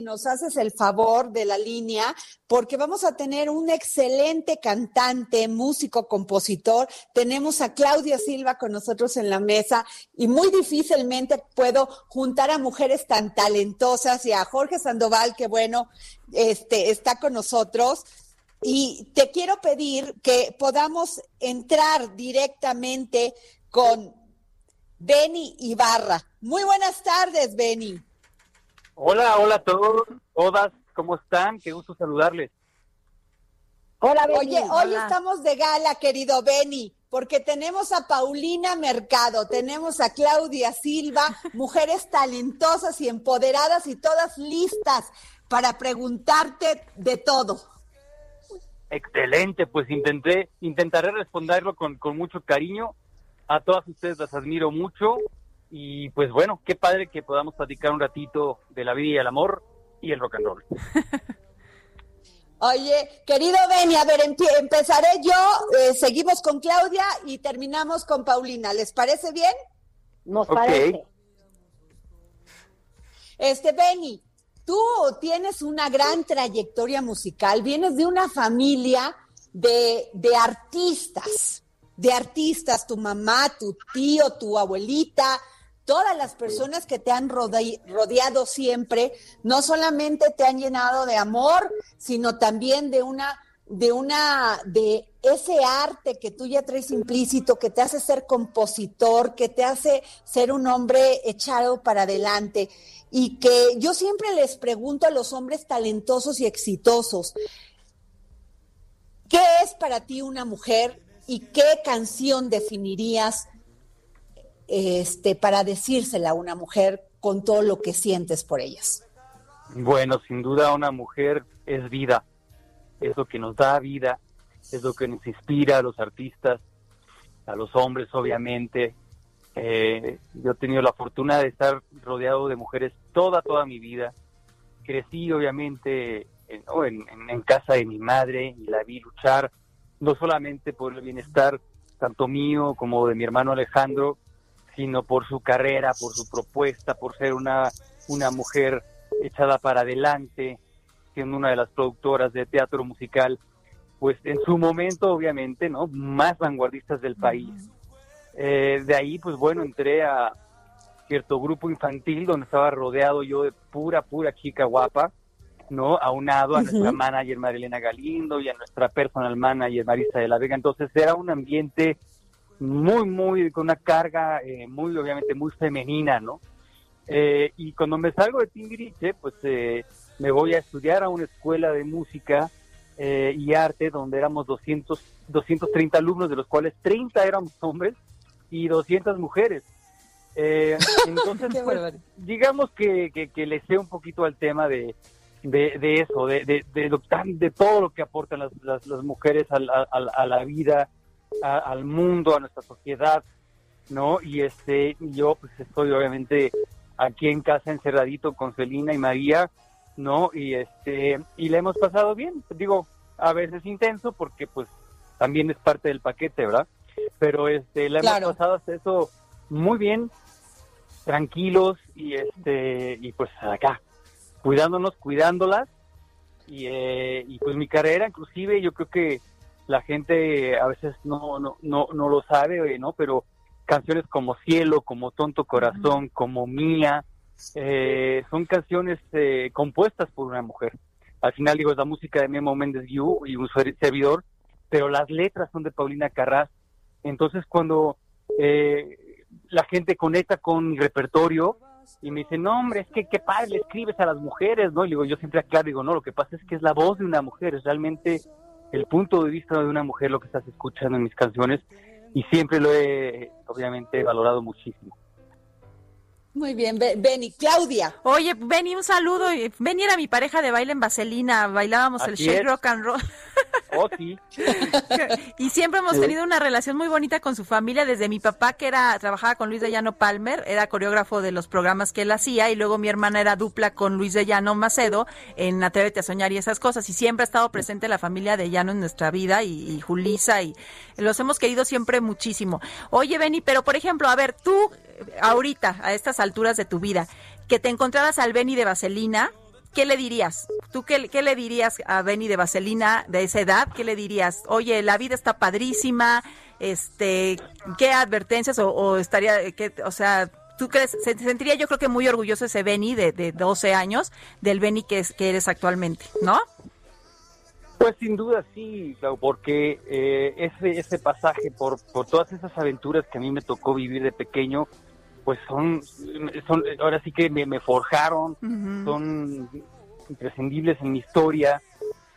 Nos haces el favor de la línea porque vamos a tener un excelente cantante, músico, compositor. Tenemos a Claudia Silva con nosotros en la mesa y muy difícilmente puedo juntar a mujeres tan talentosas y a Jorge Sandoval, que bueno, este, está con nosotros. Y te quiero pedir que podamos entrar directamente con Beni Ibarra. Muy buenas tardes, Beni. Hola, hola a todos, todas, ¿cómo están? Qué gusto saludarles. Hola, Beni. Oye, hoy estamos de gala, querido Beni, porque tenemos a Paulina Mercado, tenemos a Claudia Silva, mujeres talentosas y empoderadas y todas listas para preguntarte de todo. Excelente, pues intenté, intentaré responderlo con, con mucho cariño. A todas ustedes las admiro mucho y pues bueno, qué padre que podamos platicar un ratito de la vida y el amor y el rock and roll. Oye, querido Beni, a ver, empezaré yo, eh, seguimos con Claudia y terminamos con Paulina. ¿Les parece bien? Nos parece. Este, Beni, tú tienes una gran trayectoria musical, vienes de una familia de, de artistas, de artistas, tu mamá, tu tío, tu abuelita, todas las personas que te han rodeado siempre, no solamente te han llenado de amor, sino también de una, de una, de ese arte que tú ya traes implícito, que te hace ser compositor, que te hace ser un hombre echado para adelante. Y que yo siempre les pregunto a los hombres talentosos y exitosos, ¿qué es para ti una mujer y qué canción definirías este, para decírsela a una mujer con todo lo que sientes por ellas? Bueno, sin duda una mujer es vida, es lo que nos da vida, es lo que nos inspira a los artistas, a los hombres obviamente. Eh, yo he tenido la fortuna de estar rodeado de mujeres toda, toda mi vida. Crecí obviamente en, en casa de mi madre y la vi luchar no solamente por el bienestar tanto mío como de mi hermano Alejandro, sino por su carrera, por su propuesta, por ser una, una mujer echada para adelante, siendo una de las productoras de teatro musical, pues en su momento obviamente, ¿no? Más vanguardistas del país. Eh, de ahí, pues bueno, entré a cierto grupo infantil donde estaba rodeado yo de pura, pura chica guapa, ¿no? Aunado a nuestra manager Marilena Galindo y a nuestra personal manager Marisa de la Vega. Entonces era un ambiente muy, muy, con una carga eh, muy, obviamente, muy femenina, ¿no? Eh, y cuando me salgo de Timbiriche, pues eh, me voy a estudiar a una escuela de música y arte donde éramos 200, 230 alumnos, de los cuales 30 éramos hombres y 200 mujeres. entonces, pues, digamos que, que, le sé un poquito al tema de, de, eso, de, de, de, de, todo lo que aportan las, las, mujeres a, a la vida, al mundo, a nuestra sociedad, ¿no? Y este, yo pues estoy obviamente aquí en casa encerradito con Celina y María, ¿no? Y este, y le hemos pasado bien, digo, a veces intenso porque pues también es parte del paquete, ¿verdad? Pero este, le hemos pasado hasta eso muy bien, tranquilos y este, y pues acá, cuidándonos, cuidándolas y, eh, y pues mi carrera inclusive yo creo que la gente a veces no, no, no, no lo sabe, ¿no? Pero canciones como Cielo, como Tonto Corazón, como Mía, eh, son canciones eh, compuestas por una mujer. Al final digo, es la música de Memo Méndez Yu y un servidor, pero las letras son de Paulina Carras. Entonces cuando eh, la gente conecta con mi repertorio y me dice, no hombre, es que qué padre le escribes a las mujeres, ¿no? Y digo, yo siempre aclaro, digo, no, lo que pasa es que es la voz de una mujer, es realmente el punto de vista de una mujer lo que estás escuchando en mis canciones y siempre lo he obviamente valorado muchísimo. Muy bien, Benny. Claudia. Oye, Benny, un saludo. Benny era mi pareja de baile en Vaselina, bailábamos el shake rock and roll. Oh, sí. y siempre hemos tenido una relación muy bonita con su familia, desde mi papá que era trabajaba con Luis de Llano Palmer, era coreógrafo de los programas que él hacía, y luego mi hermana era dupla con Luis de Llano Macedo en Atrévete a soñar y esas cosas, y siempre ha estado presente la familia de Llano en nuestra vida, y, y Julisa, y los hemos querido siempre muchísimo. Oye, Benny, pero por ejemplo, a ver, tú ahorita, a estas alturas de tu vida, que te encontraras al Benny de Vaselina, ¿qué le dirías? ¿Tú qué, qué, le dirías a Benny de Vaselina de esa edad? ¿Qué le dirías? Oye, la vida está padrísima, este, ¿qué advertencias o, estaría, que, o sea, tú crees, se sentiría yo creo que muy orgulloso ese Benny de, de 12 años del Benny que, es, que eres actualmente, ¿no? Pues sin duda sí, porque eh, ese, ese pasaje por, por todas esas aventuras que a mí me tocó vivir de pequeño, pues son, son ahora sí que me, forjaron, son imprescindibles en mi historia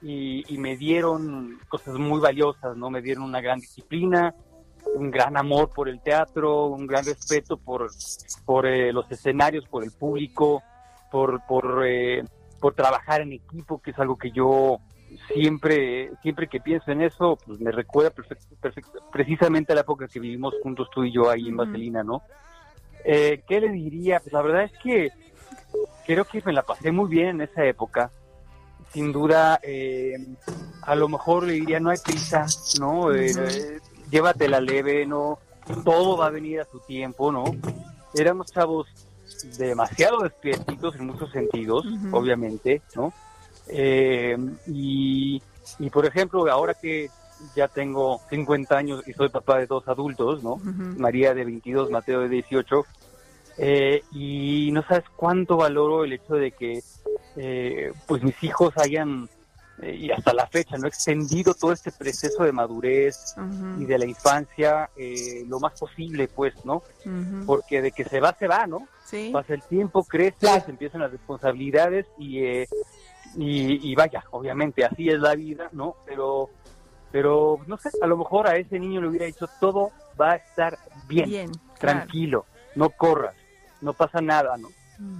y, me dieron cosas muy valiosas, ¿no? Me dieron una gran disciplina, un gran amor por el teatro, un gran respeto por, por eh, los escenarios, por el público, por, por, eh, por trabajar en equipo, que es algo que yo siempre siempre que pienso en eso, pues me recuerda precisamente a la época que vivimos juntos tú y yo ahí en Vaselina, ¿no? Eh, ¿Qué le diría? Pues la verdad es que creo que me la pasé muy bien en esa época. Sin duda, eh, a lo mejor le diría, no hay prisa, ¿no? Eh, llévatela leve, ¿no? Todo va a venir a su tiempo, ¿no? Éramos chavos demasiado despiertitos en muchos sentidos, obviamente, ¿no? Eh, y, y, por ejemplo, ahora que ya tengo 50 años y soy papá de dos adultos, ¿no? María de 22, Mateo de 18. Eh, y no sabes cuánto valoro el hecho de que eh, pues mis hijos hayan eh, y hasta la fecha no extendido todo este proceso de madurez y de la infancia lo más posible pues no porque de que se va se va no pasa el tiempo crece se empiezan las responsabilidades y, y, y vaya obviamente así es la vida no pero pero no sé, a lo mejor a ese niño le hubiera dicho todo va a estar bien, tranquilo, no corras, no pasa nada, ¿no?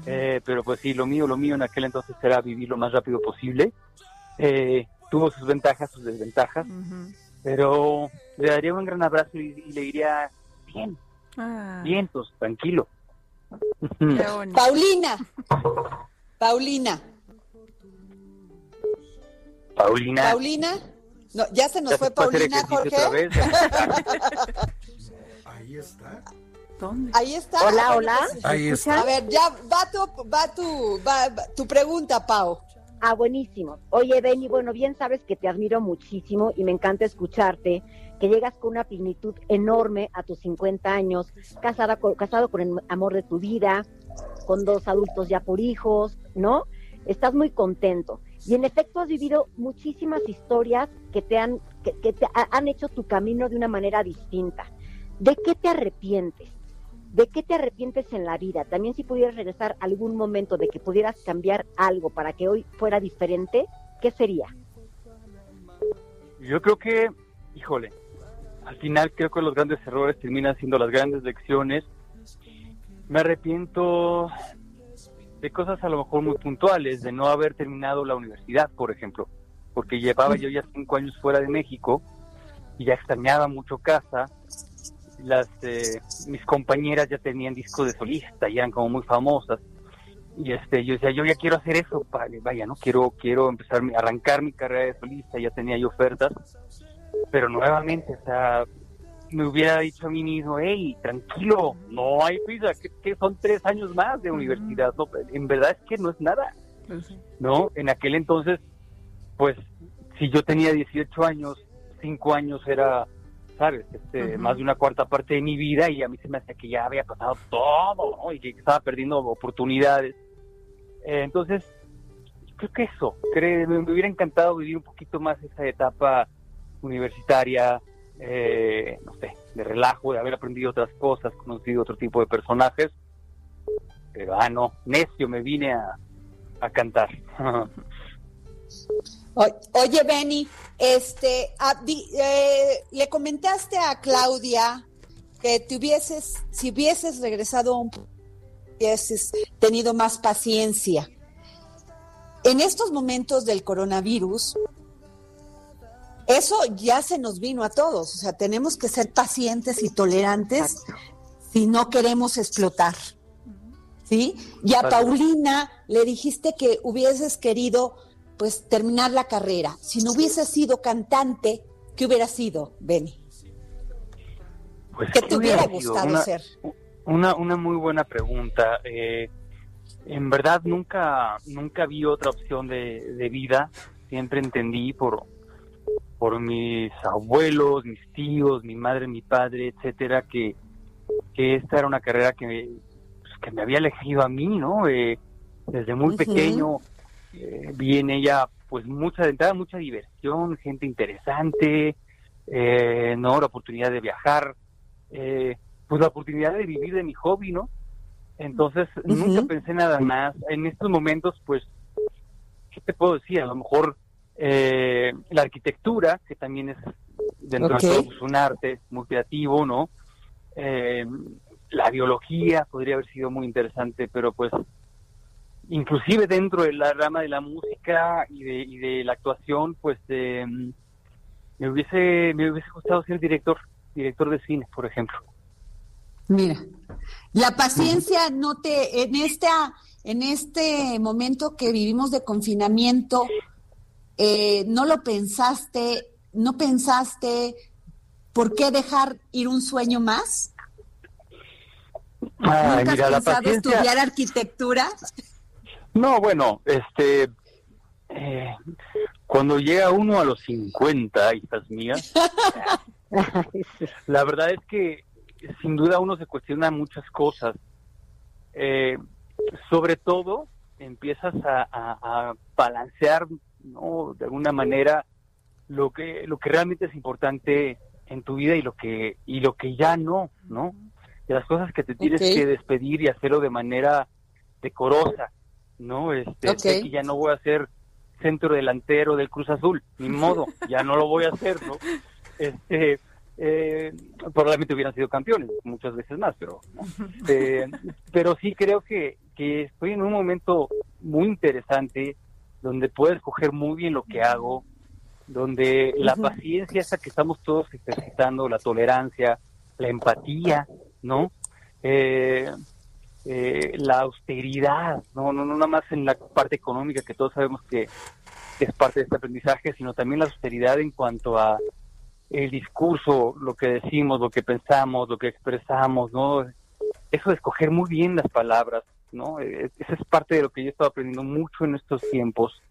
Eh, pero pues sí, lo mío, lo mío en aquel entonces era vivir lo más rápido posible. Eh, tuvo sus ventajas, sus desventajas, pero le daría un gran abrazo y, le diría, bien, ah. bien, pues tranquilo. Paulina, Paulina. Paulina. Paulina. No, ya se nos fue Paulina, Jorge. Ahí está. ¿Dónde? Ahí está. Hola, hola. Ahí está. A ver, ya va tu, va tu, va, tu pregunta, Pau. Ah, buenísimo. Oye, Benny, bueno, bien sabes que te admiro muchísimo y me encanta escucharte, que llegas con una plenitud enorme a tus 50 años, casada con, casado con el amor de tu vida, con dos adultos ya por hijos, ¿no? Estás muy contento. Y en efecto has vivido muchísimas historias que te han, que, te han hecho tu camino de una manera distinta. ¿De qué te arrepientes? ¿De qué te arrepientes en la vida? También si pudieras regresar algún momento de que pudieras cambiar algo para que hoy fuera diferente, ¿qué sería? Yo creo que, híjole, al final creo que los grandes errores terminan siendo las grandes lecciones. Me arrepiento de cosas a lo mejor muy puntuales, de no haber terminado la universidad, por ejemplo, porque llevaba yo ya cinco años fuera de México y ya extrañaba mucho casa. Las eh, mis compañeras ya tenían discos de solista, ya eran como muy famosas. Y este yo decía yo ya quiero hacer eso, vaya, no quiero quiero empezar arrancar mi carrera de solista, ya tenía yo ofertas, pero nuevamente, o sea, me hubiera dicho a mí mismo, hey, tranquilo, no hay prisa, que, son tres años más de universidad, no, en verdad es que no es nada, pues ¿no? En aquel entonces, pues, si yo tenía 18 años, cinco años era, ¿sabes? Este, Más de una cuarta parte de mi vida y a mí se me hacía que ya había pasado todo, ¿no? Y que estaba perdiendo oportunidades. Eh, entonces, creo que eso, creo, me hubiera encantado vivir un poquito más esa etapa universitaria, eh, no sé, de relajo, de haber aprendido otras cosas, conocido otro tipo de personajes. Pero, ah, no, necio me vine a, a cantar. Oye, Benny, este, eh, le comentaste a Claudia que te hubieses, si hubieses regresado un hubieses tenido más paciencia. En estos momentos del coronavirus, eso ya se nos vino a todos, o sea, tenemos que ser pacientes y tolerantes si no queremos explotar. ¿Sí? Y a Paulina le dijiste que hubieses querido pues terminar la carrera. Si no hubieses sido cantante, ¿qué hubiera sido, Benny? Pues, ¿Qué te hubiera gustado una, ser? Una, una muy buena pregunta. Eh, en verdad nunca, nunca vi otra opción de, de vida. Siempre entendí por, por mis abuelos, mis tíos, mi madre, mi padre, etcétera, que, que esta era una carrera que me, pues, que me había elegido a mí, ¿no? Eh, desde muy pequeño eh, vi en ella, pues, mucha, entrada, mucha diversión, gente interesante, eh, ¿no? La oportunidad de viajar, eh, pues la oportunidad de vivir de mi hobby, ¿no? Entonces, nunca pensé nada más. En estos momentos, pues, ¿qué te puedo decir? A lo mejor eh, la arquitectura, que también es dentro de todo pues, un arte muy creativo, ¿no? Eh, la biología podría haber sido muy interesante, pero pues inclusive dentro de la rama de la música y de, y de la actuación, pues eh, me hubiese me hubiese gustado ser director, director de cine, por ejemplo. Mira, la paciencia no te en esta en este momento que vivimos de confinamiento eh, no lo pensaste, no pensaste por qué dejar ir un sueño más. Ay, ¿Nunca mira, has la pensado paciencia. estudiar arquitectura? No, bueno, este, eh, cuando llega uno a los 50, hijas mías, la verdad es que sin duda uno se cuestiona muchas cosas. Eh, sobre todo, empiezas a, a- a balancear, ¿no? De alguna manera, lo que, lo que realmente es importante en tu vida y lo que, y lo que ya no, ¿no? De las cosas que te tienes que despedir y hacerlo de manera decorosa, ¿no? Este, sé que ya no voy a ser centro delantero del Cruz Azul, ni modo, ya no lo voy a hacer, ¿no? Este, eh, probablemente hubieran sido campeones muchas veces más, pero ¿no? Eh, pero sí creo que, que estoy en un momento muy interesante donde puedo escoger muy bien lo que hago, donde la paciencia esa que estamos todos ejercitando, la tolerancia, la empatía, ¿no? Eh, eh, la austeridad, ¿no? No, no nada más en la parte económica que todos sabemos que, que es parte de este aprendizaje, sino también la austeridad en cuanto a el discurso, lo que decimos, lo que pensamos, lo que expresamos, ¿no? Eso de escoger muy bien las palabras, ¿no? Eh, Esa es parte de lo que yo he estado aprendiendo mucho en estos tiempos.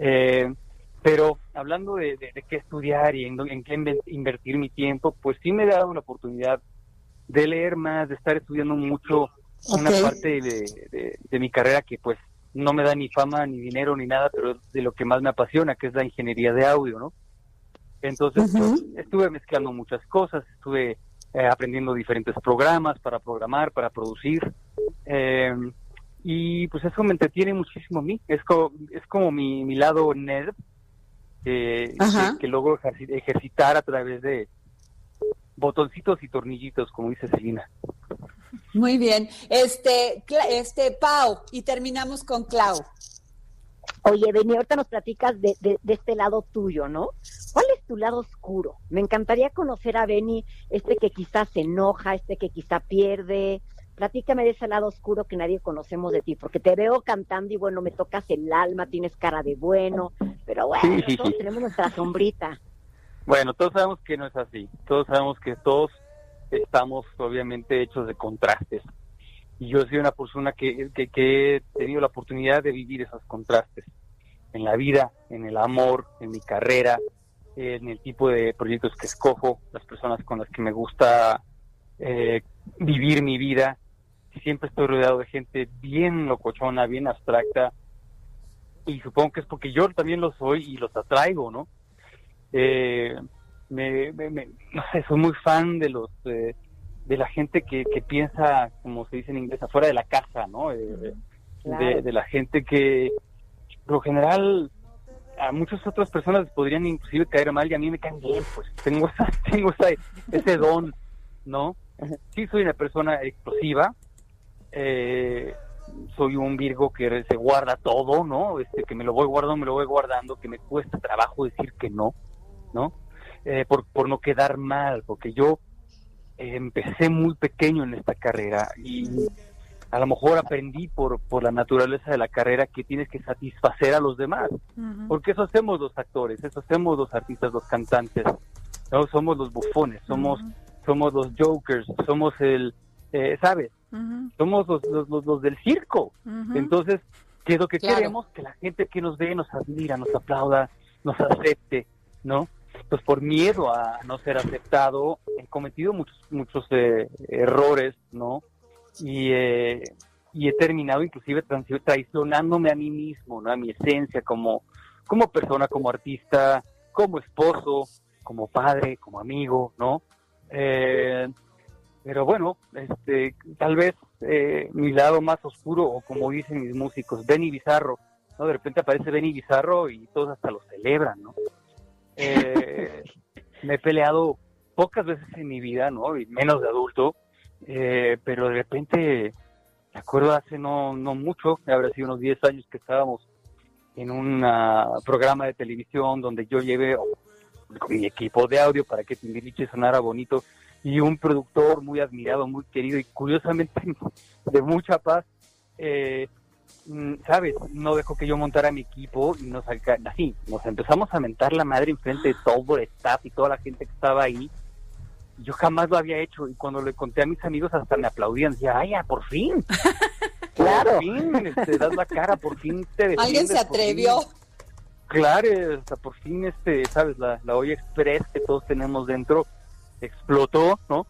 Eh, pero hablando de, de- de qué estudiar y en, en qué invertir mi tiempo, pues sí me he dado la oportunidad de leer más, de estar estudiando mucho una parte de, de- mi carrera que pues no me da ni fama, ni dinero, ni nada, pero es de lo que más me apasiona, que es la ingeniería de audio, ¿no? Entonces, pues, estuve mezclando muchas cosas, estuve eh, aprendiendo diferentes programas para programar, para producir, eh, y pues eso me entretiene muchísimo a mí, es, co- es como mi, mi lado nerd, que, que, que logro ejerci- ejercitar a través de botoncitos y tornillitos, como dice Selina. Muy bien. Este, este, Pau, y terminamos con Clau. Oye, Beni, ahorita nos platicas de, de, de este lado tuyo, ¿no? ¿Cuál es tu lado oscuro? Me encantaría conocer a Beni, este que quizás se enoja, este que quizá pierde. Platícame de ese lado oscuro que nadie conocemos de ti, porque te veo cantando y bueno, me tocas el alma, tienes cara de bueno, pero bueno, Sí, todos tenemos nuestra sombrita. Bueno, todos sabemos que no es así. Todos sabemos que todos estamos obviamente hechos de contrastes. Y yo soy una persona que, que, que he tenido la oportunidad de vivir esos contrastes en la vida, en el amor, en mi carrera, en el tipo de proyectos que escojo, las personas con las que me gusta eh, vivir mi vida. Siempre estoy rodeado de gente bien locochona, bien abstracta. Y supongo que es porque yo también lo soy y los atraigo, ¿no? eh, me, me- me- no sé, soy muy fan de los eh, de la gente que, que piensa, como se dice en inglés, afuera de la casa, ¿no? Eh, de, la gente que, por lo general, a muchas otras personas les podrían inclusive caer mal y a mí me caen bien, pues tengo esa, tengo esa, ese don, ¿no? Sí soy una persona explosiva, eh, soy un Virgo que se guarda todo, ¿no? Este, que me lo voy guardando, me lo voy guardando, que me cuesta trabajo decir que no, ¿no? Eh, por, por no quedar mal, porque yo eh, empecé muy pequeño en esta carrera y a lo mejor aprendí por, por la naturaleza de la carrera que tienes que satisfacer a los demás, porque eso hacemos los actores, eso hacemos los artistas, los cantantes, ¿no? somos los bufones, somos, somos los jokers, somos el, eh, ¿sabes? Somos los, los, los, del circo. Entonces, ¿qué es lo que queremos? Que la gente que nos ve nos admira, nos aplauda, nos acepte, ¿no? Pues por miedo a no ser aceptado, he cometido muchos, muchos eh, errores, ¿no? Y, eh, y he terminado inclusive traicionándome a mí mismo, ¿no? A mi esencia como, como persona, como artista, como esposo, como padre, como amigo, ¿no? Eh, pero bueno, este, tal vez eh, mi lado más oscuro, o como dicen mis músicos, Benny Bizarro, ¿no? De repente aparece Benny Bizarro y todos hasta lo celebran, ¿no? Eh, me he peleado pocas veces en mi vida, ¿no? Y menos de adulto, eh, pero de repente, me acuerdo hace no, no mucho, habrá sido unos 10 años que estábamos en un programa de televisión donde yo llevé mi equipo de audio para que Timbiriche sonara bonito y un productor muy admirado, muy querido y curiosamente de mucha paz, eh, mm, ¿sabes? No dejó que yo montara mi equipo y nos así, nos empezamos a mentar la madre enfrente de todo el staff y toda la gente que estaba ahí. Yo jamás lo había hecho y cuando le conté a mis amigos hasta me aplaudían, decía, ay, ya, por fin. claro. Por fin, te este, das la cara, por fin te. Alguien se atrevió. Claro, hasta por fin, este, sabes, la, la olla express que todos tenemos dentro, explotó, ¿no?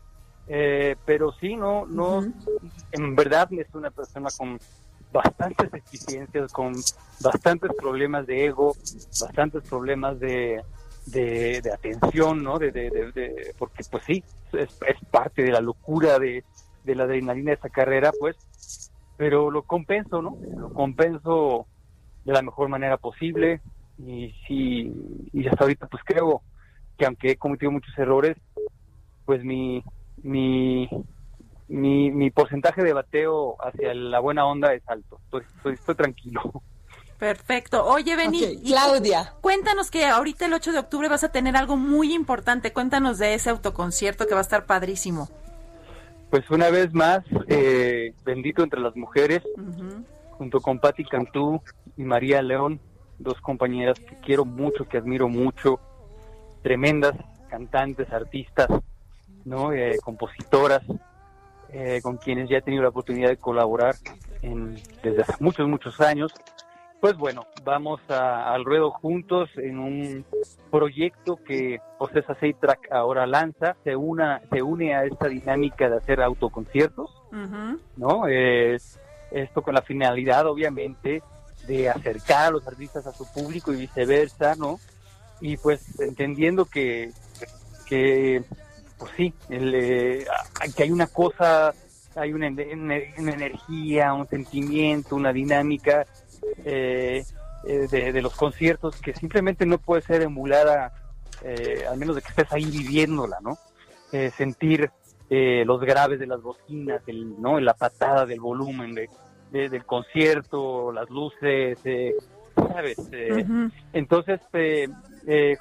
Eh, pero sí, no, no, en verdad es una persona con bastantes deficiencias, con bastantes problemas de ego, bastantes problemas de, de, atención, ¿no? De, de, porque pues sí, es, parte de la locura de, de la adrenalina de esa carrera, pues, pero lo compenso, ¿no? Lo compenso de la mejor manera posible y sí, y hasta ahorita pues creo que aunque he cometido muchos errores, pues mi, mi, mi, porcentaje de bateo hacia la buena onda es alto. Estoy, estoy, tranquilo. Perfecto. Oye, Beni, Claudia. Cuéntanos que ahorita el 8 de octubre vas a tener algo muy importante. Cuéntanos de ese autoconcierto que va a estar padrísimo. Pues una vez más, eh, bendito entre las mujeres, junto con Patti Cantú y María León, dos compañeras que quiero mucho, que admiro mucho, tremendas cantantes, artistas, ¿no? Eh, compositoras eh, con quienes ya he tenido la oportunidad de colaborar en, desde hace muchos, muchos años. Pues bueno, vamos al ruedo juntos en un proyecto que Ocesa Track ahora lanza, se, una, se une a esta dinámica de hacer autoconciertos, ¿no? esto con la finalidad, obviamente, de acercar a los artistas a su público y viceversa, ¿no? Y pues entendiendo que, que pues sí, el, eh, que hay una cosa, hay una, energía, un sentimiento, una dinámica eh, eh, de, los conciertos que simplemente no puede ser emulada, al menos de que estés ahí viviéndola, ¿no? sentir los graves de las bocinas, el, ¿no? la patada del volumen de, del concierto, las luces, ¿sabes? Entonces,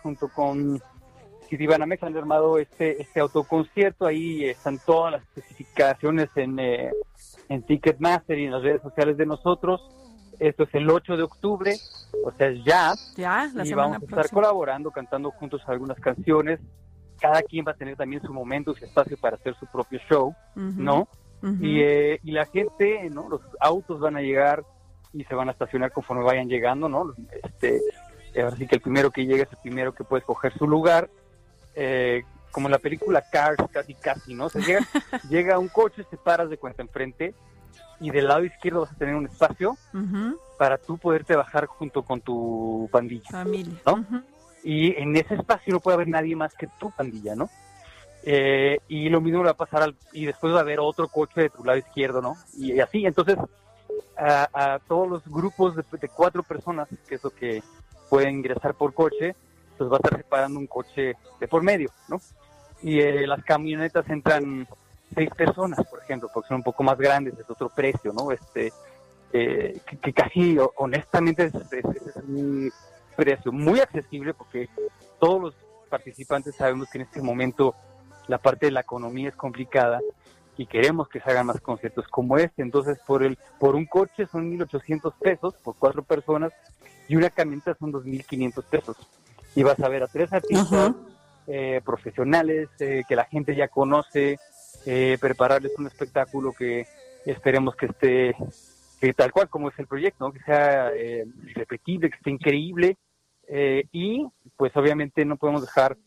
junto con Citibanamex han armado este, este autoconcierto, ahí están todas las especificaciones en, eh, en Ticketmaster y en las redes sociales de nosotros. Esto es el 8 de octubre, o sea, ya. Ya, y vamos a estar colaborando, cantando juntos algunas canciones. Cada quien va a tener también su momento, su espacio para hacer su propio show, ¿no? y, eh, y la gente, ¿no? Los autos van a llegar y se van a estacionar conforme vayan llegando, ¿no? Este, así que el primero que llegue es el primero que puede escoger su lugar eh, como en la película Cars, casi casi, ¿no? O llega, llega un coche, te paras de cuenta enfrente y del lado izquierdo vas a tener un espacio para tú poderte bajar junto con tu pandilla, Familia. ¿no? Y en ese espacio no puede haber nadie más que tu pandilla, ¿no? Eh, y lo mismo va a pasar al, y después va a haber otro coche de tu lado izquierdo, ¿no? Y así, entonces a, todos los grupos de, de, cuatro personas, que es lo que pueden ingresar por coche, pues va a estar separando un coche de por medio, ¿no? Y eh, las camionetas entran seis personas, por ejemplo, porque son un poco más grandes, es otro precio, ¿no? Este, eh, que, casi, honestamente, es, un precio muy accesible porque todos los participantes sabemos que en este momento la parte de la economía es complicada y queremos que se hagan más conciertos como este. Entonces, por el por un coche son 1.800 pesos por cuatro personas y una camioneta son 2.500 pesos. Y vas a ver a tres artistas eh, profesionales eh, que la gente ya conoce, eh, prepararles un espectáculo que esperemos que esté que tal cual como es el proyecto, que sea repetible, que esté increíble y pues obviamente no podemos dejar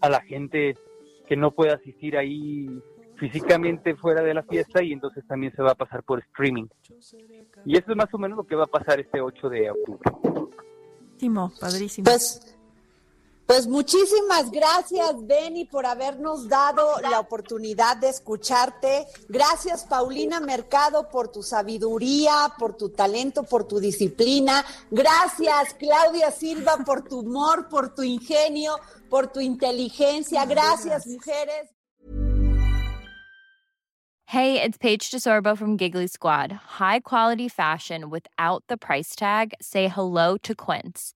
a la gente que no pueda asistir ahí físicamente fuera de la fiesta y entonces también se va a pasar por streaming. Y eso es más o menos lo que va a pasar este 8 de octubre. Padrísimo, padrísimo. Pues, pues muchísimas gracias, Benny, por habernos dado la oportunidad de escucharte. Gracias, Paulina Mercado, por tu sabiduría, por tu talento, por tu disciplina. Gracias, Claudia Silva, por tu humor, por tu ingenio, por tu inteligencia. Gracias, mujeres. Hey, it's Paige DeSorbo from Giggly Squad. High quality fashion without the price tag. Say hello to Quince.